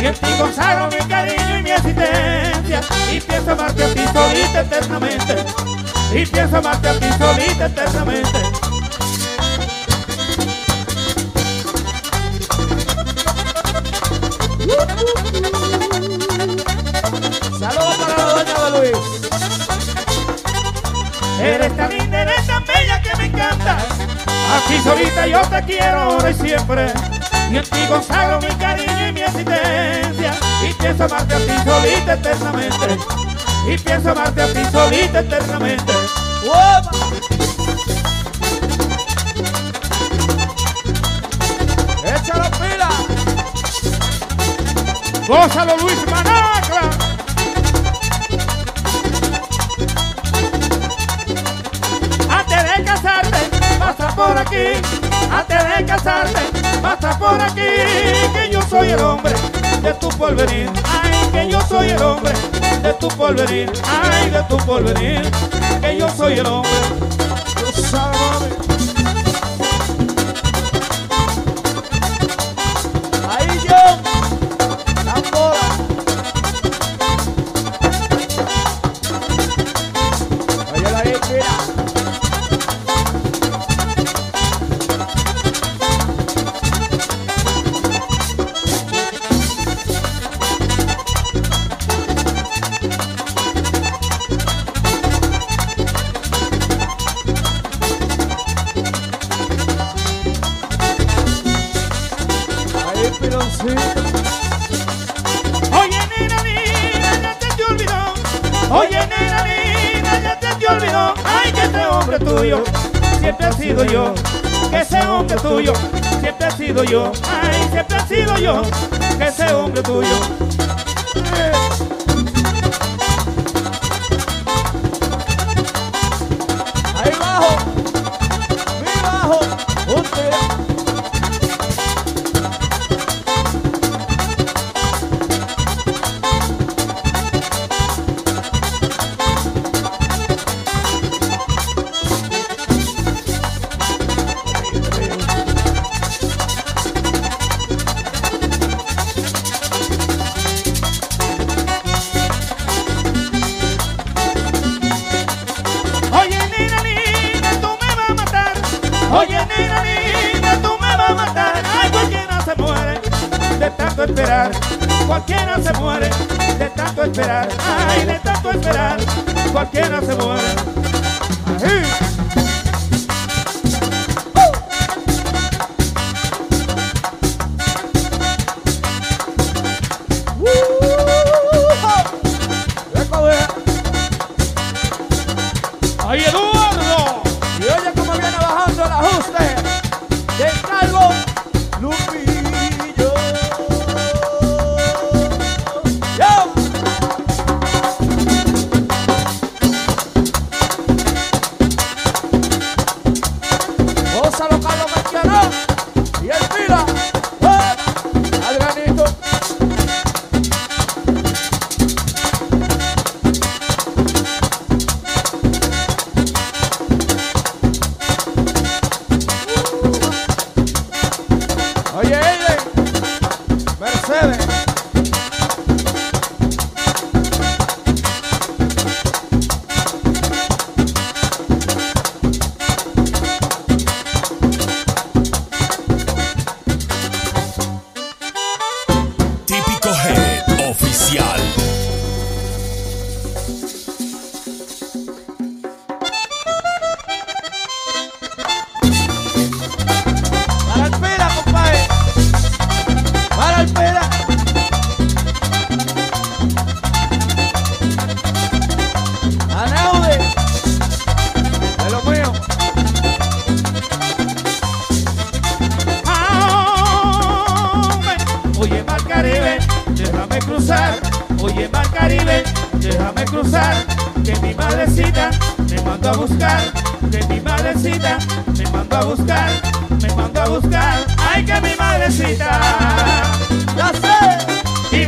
Y en ti consagro mi cariño y mi existencia. Y pienso amarte a ti solita eternamente. Y pienso amarte a ti solita eternamente. Saludos para la doña de Luis. Eres tan linda, eres tan bella que me encantas. Aquí solita yo te quiero ahora y siempre. Y en ti consagro mi cariño existencia. Y pienso amarte a ti solita eternamente. Y pienso amarte a ti solita eternamente. ¡Échalo pila! Gózalo Luis Manacla. Antes de casarte, pasa por aquí. Antes de casarte, pasa por aquí. Soy el hombre de tu porvenir. Ay, que yo soy el hombre de tu porvenir. Ay, de tu porvenir. Que yo soy el hombre.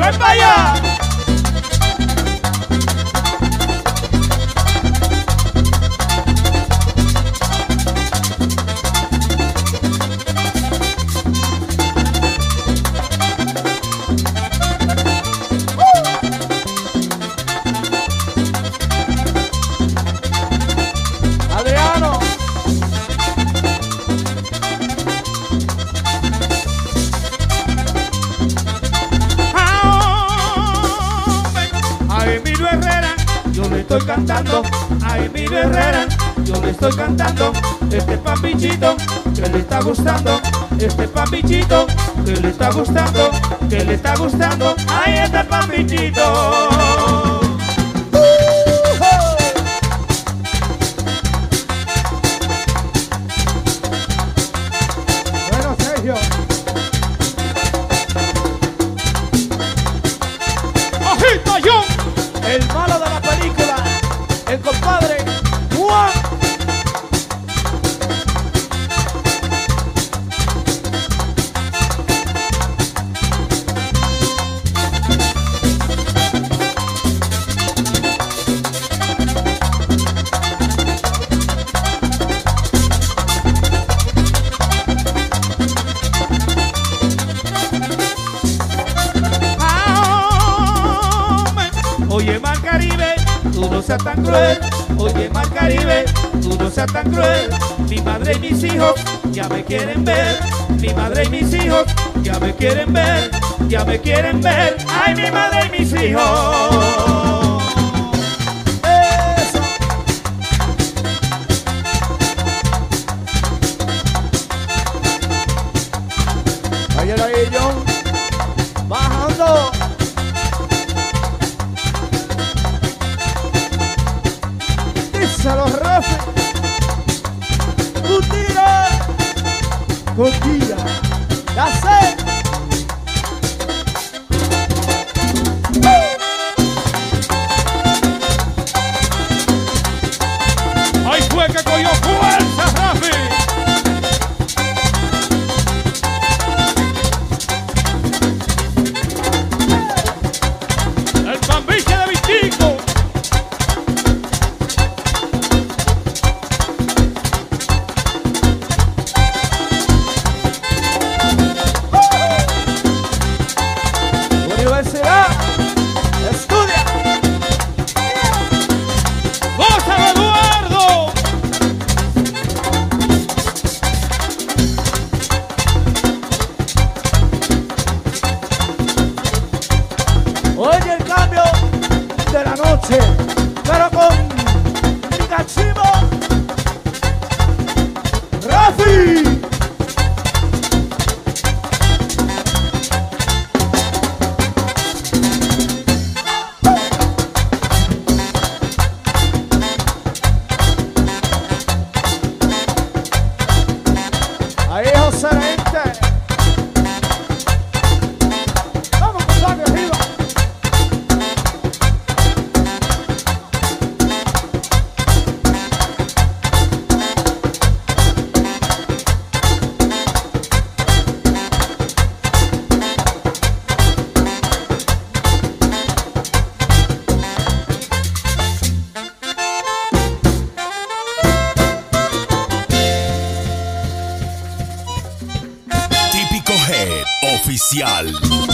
Rambaya! Que le está gustando, este papichito que le está gustando, que le está gustando, ay este papichito. Oye, Mar Caribe, tú no seas tan cruel. Mi madre y mis hijos ya me quieren ver. Mi madre y mis hijos ya me quieren ver. Ya me quieren ver. Ay, mi madre y mis hijos. Oficial.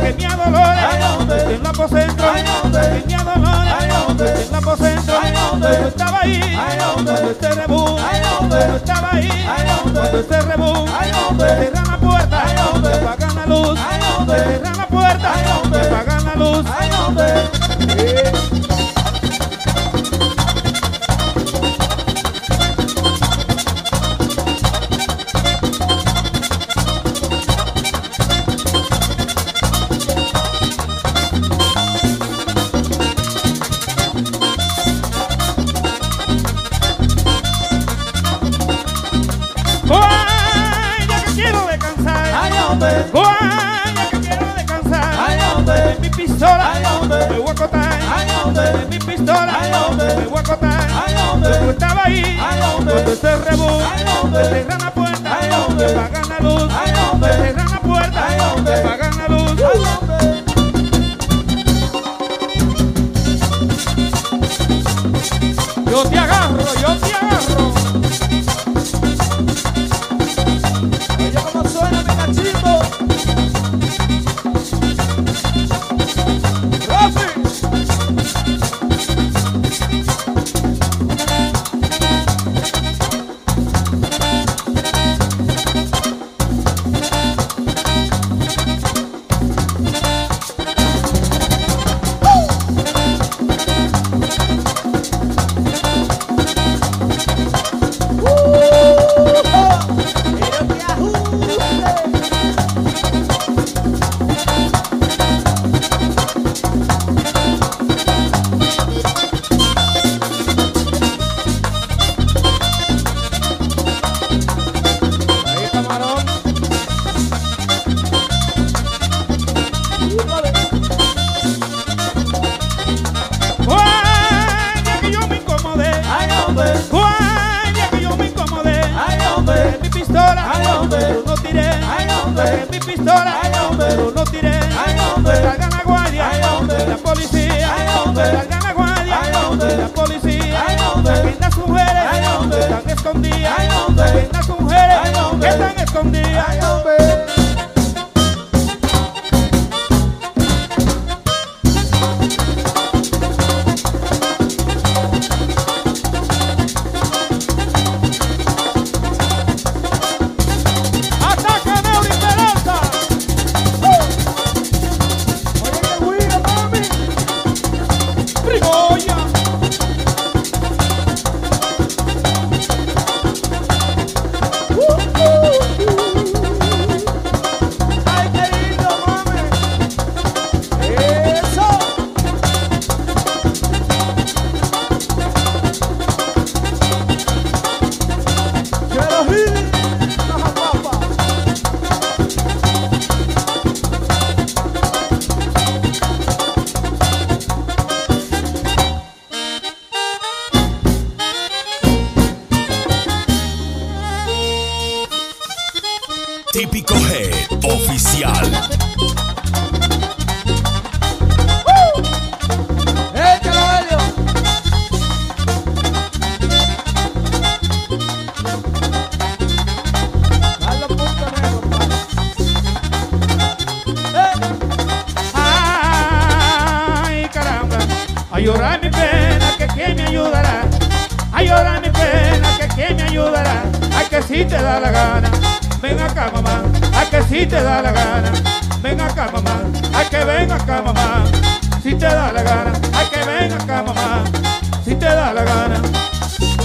Que mi dolores. En hombre. Que mi dolores. En. Ay, hombre. Cuando estaba ahí. Cuando este rebú. Cuando estaba ahí. Cuando este rebú. Cierran la puerta. Apagan la luz. Cierran la puerta.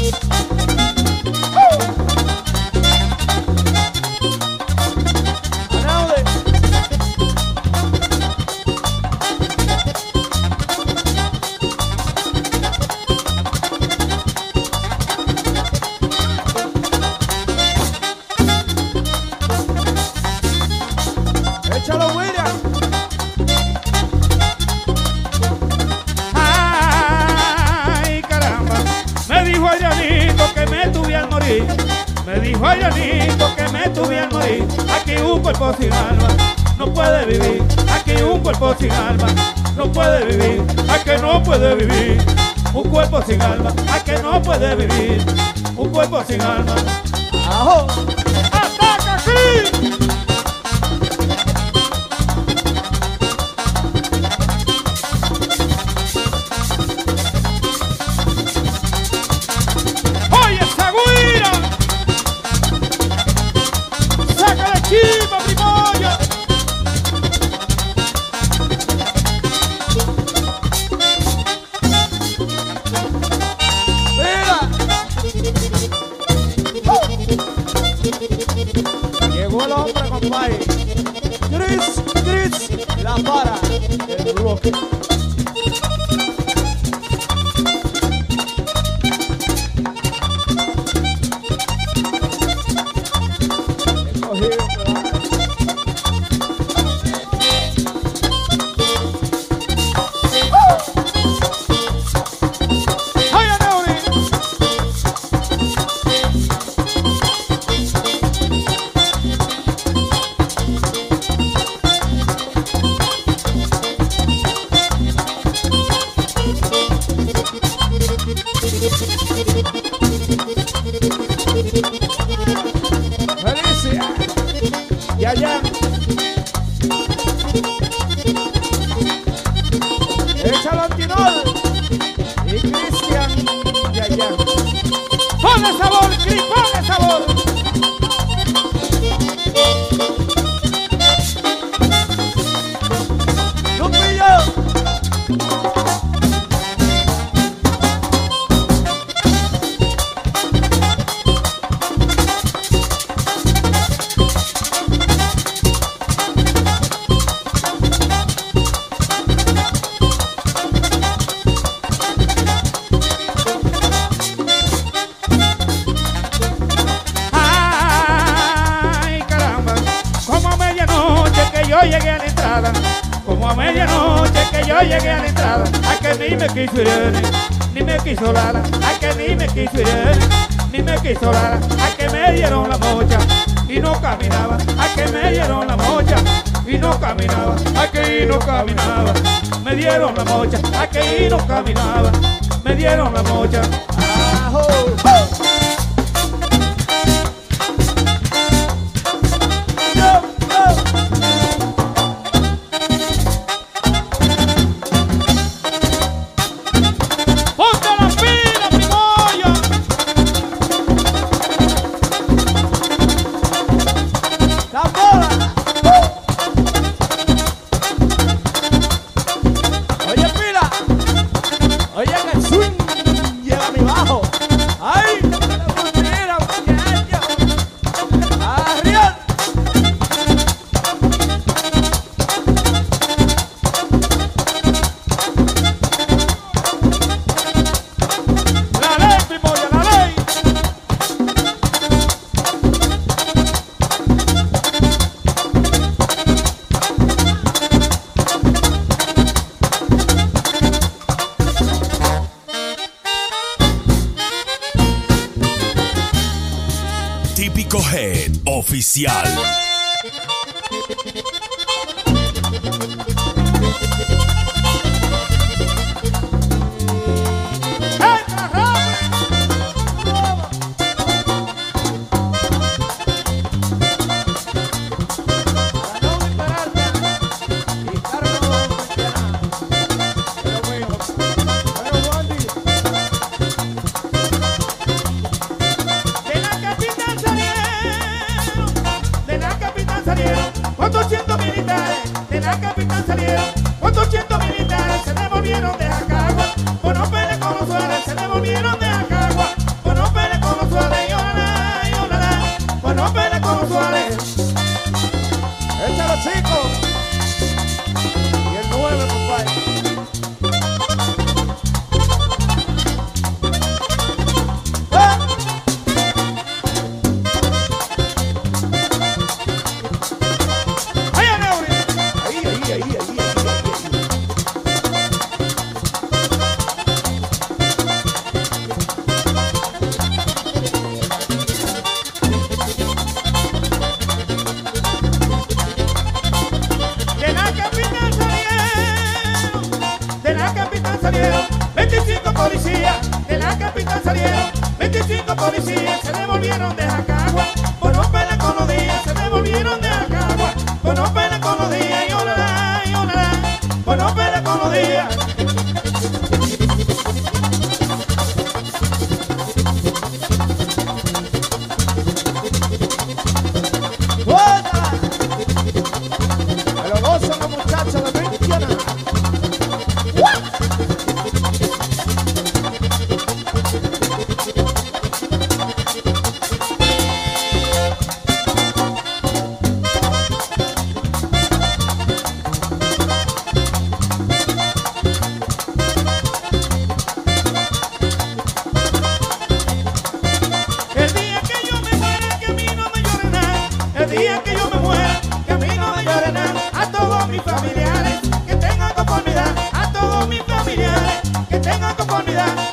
Thank compadre. Chris, Chris, la para. El rock. quiso Irene, ni me quiso Lala, ay que ni me quiso Irene, ni me quiso Lala, ay que me dieron la mocha y no caminaba, ay que me dieron la mocha y no caminaba, ay que y no caminaba, me dieron la mocha, ay que y no caminaba, me dieron la mocha. Ah, oh.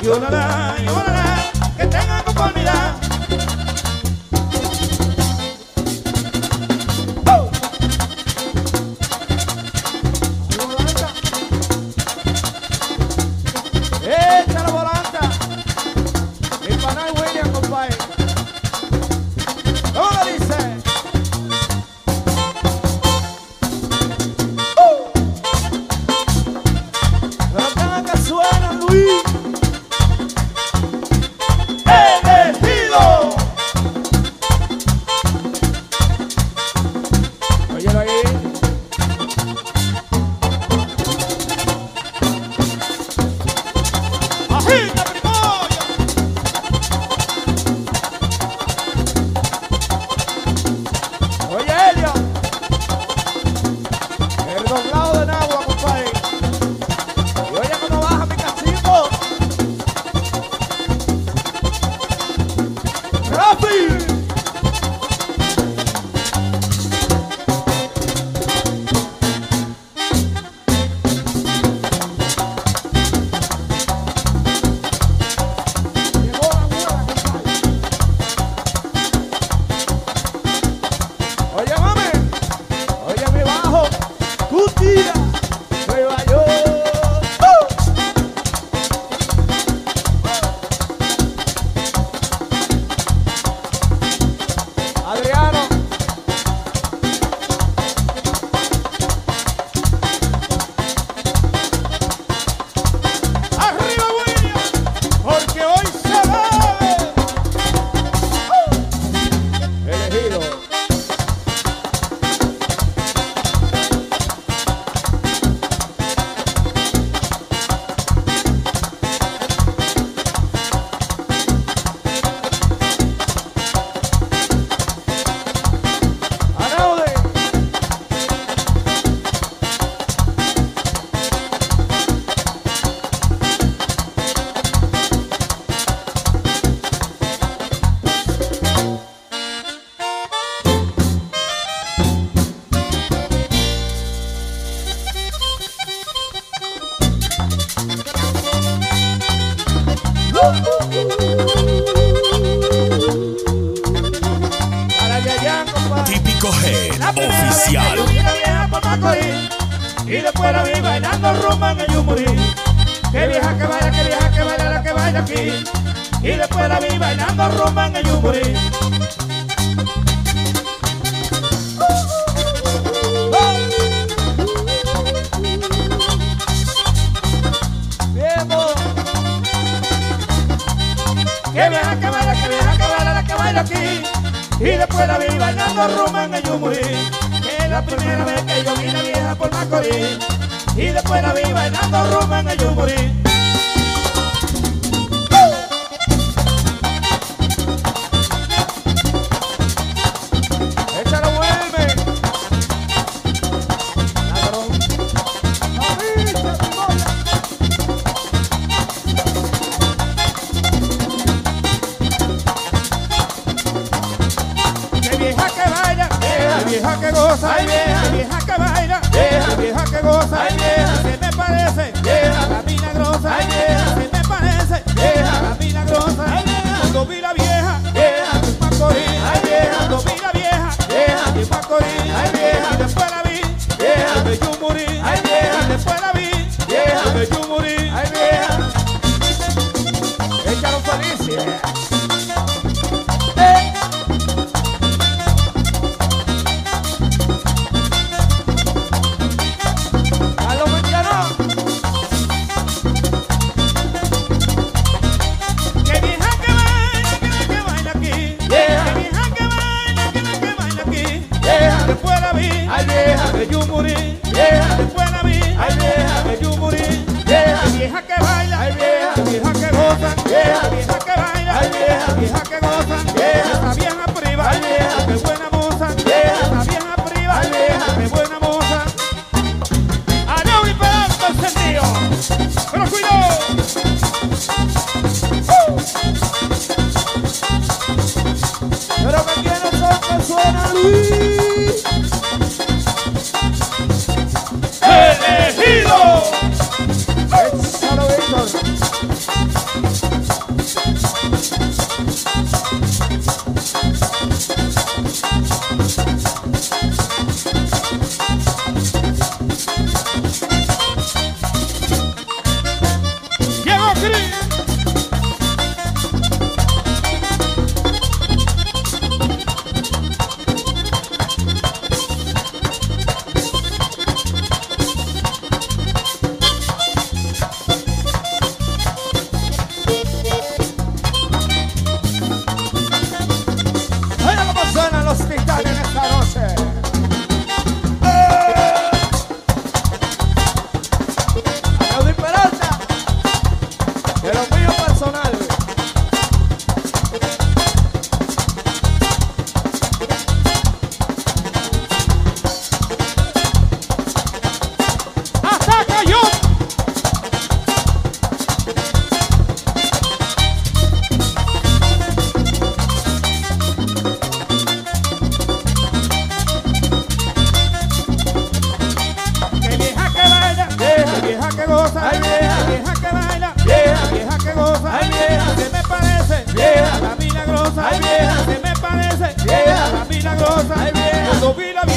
Yo y olala, y olala, que tenga conformidad. y después la vi bailando rumba en el yumburí. Que viaja, que que viaja, que baila, que baila aquí Y después la vi bailando rumba en el Yumurí Que es la primera vez que yo vi la vieja por Macorís. Y después la vi bailando rumba en el Yumurí Cuando vi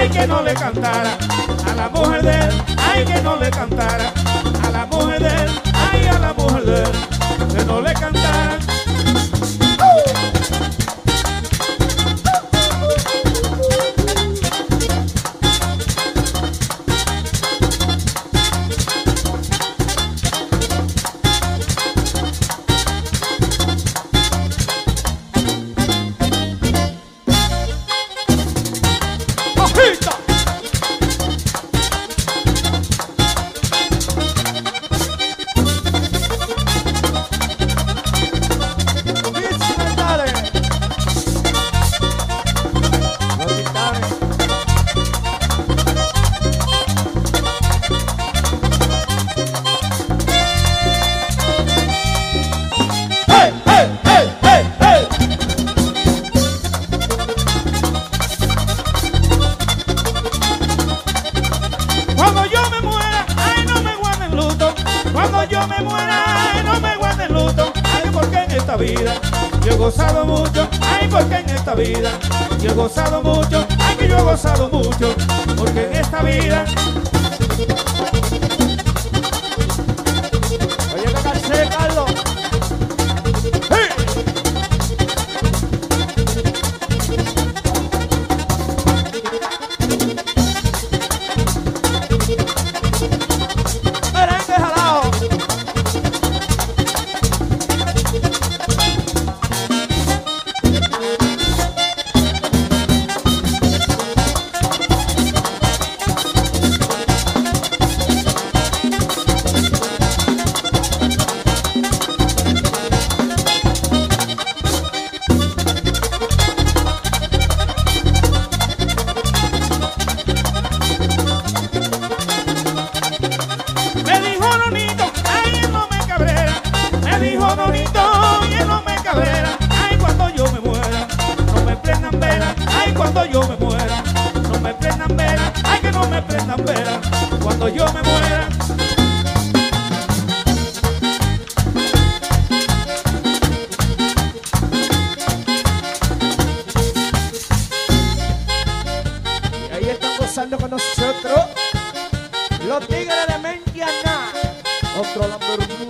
ay que no le cantara, a la mujer de él, ay que no le cantara, a la mujer de él, ay a la mujer de él.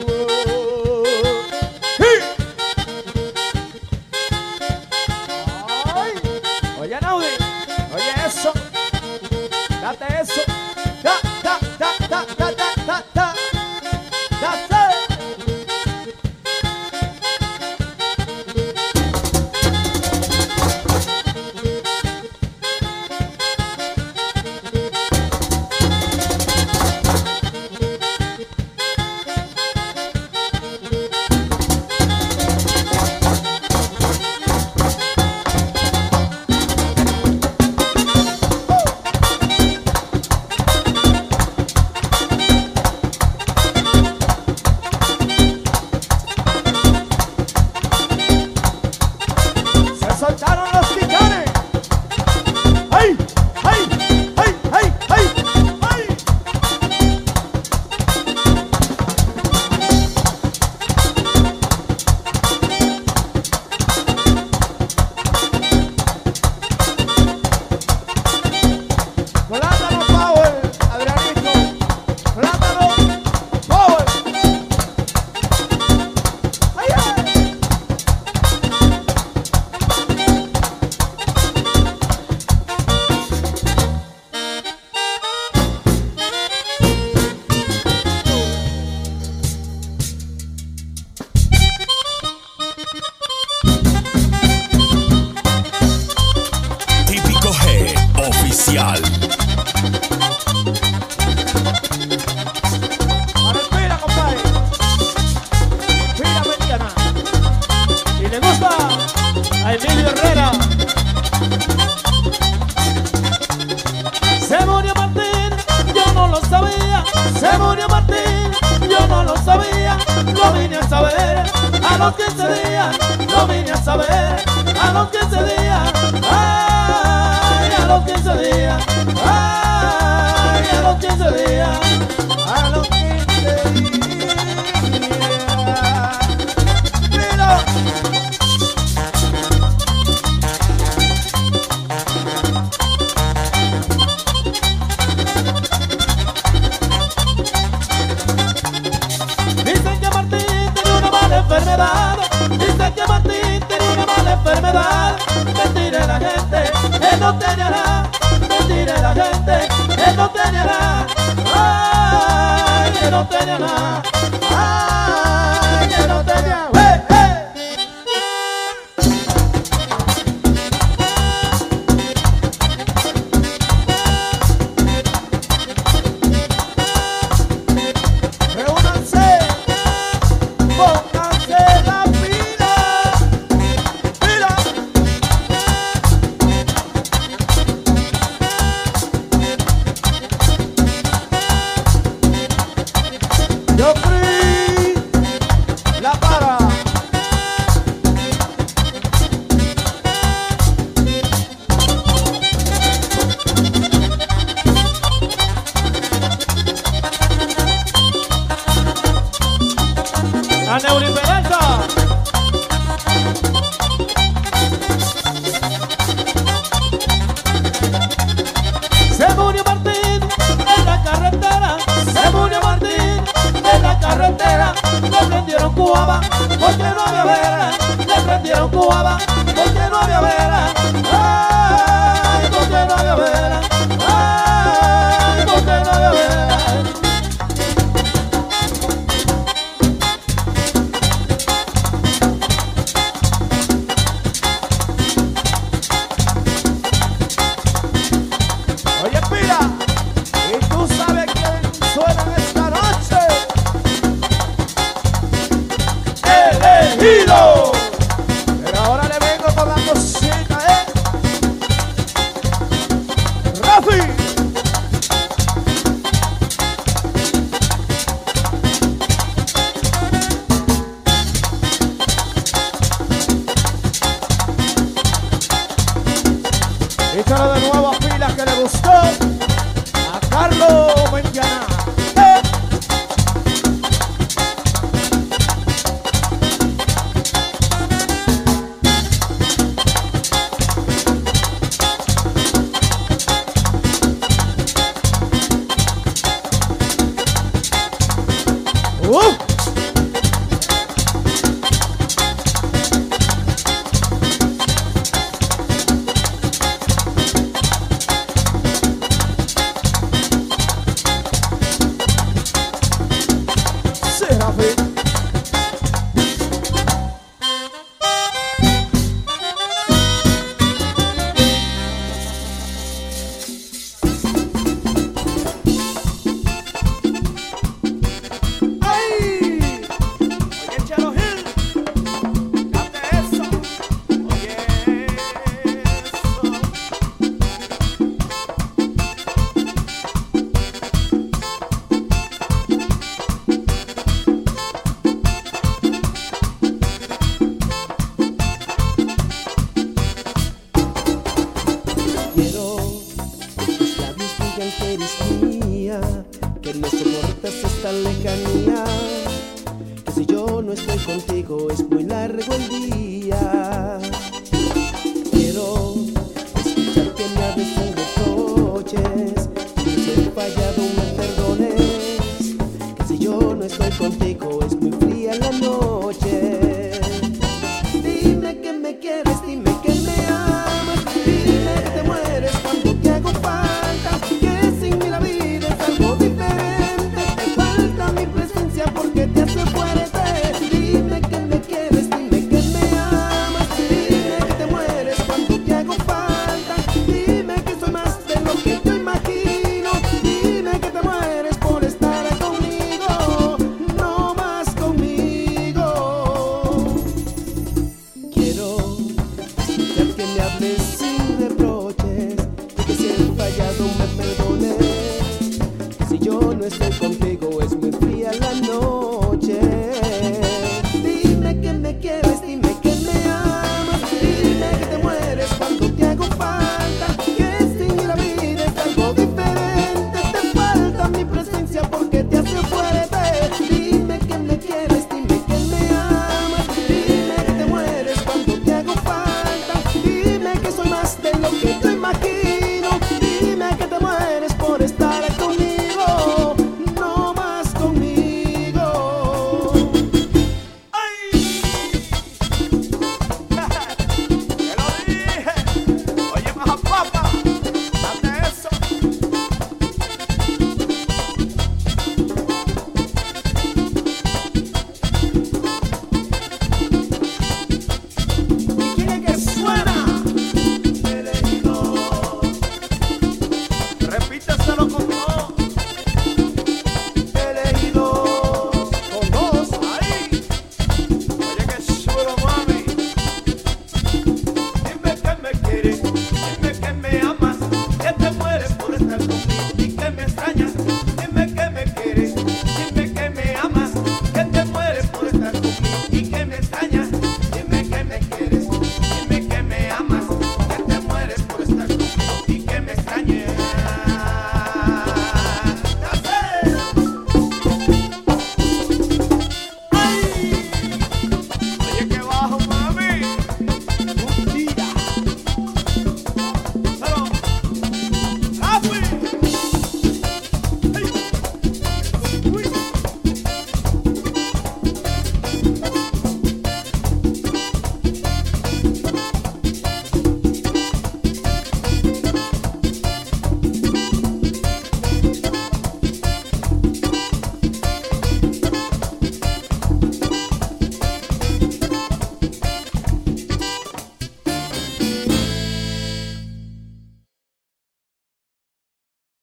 love. no te dejará mentir la gente, él no te dejará, ay, no te dejará.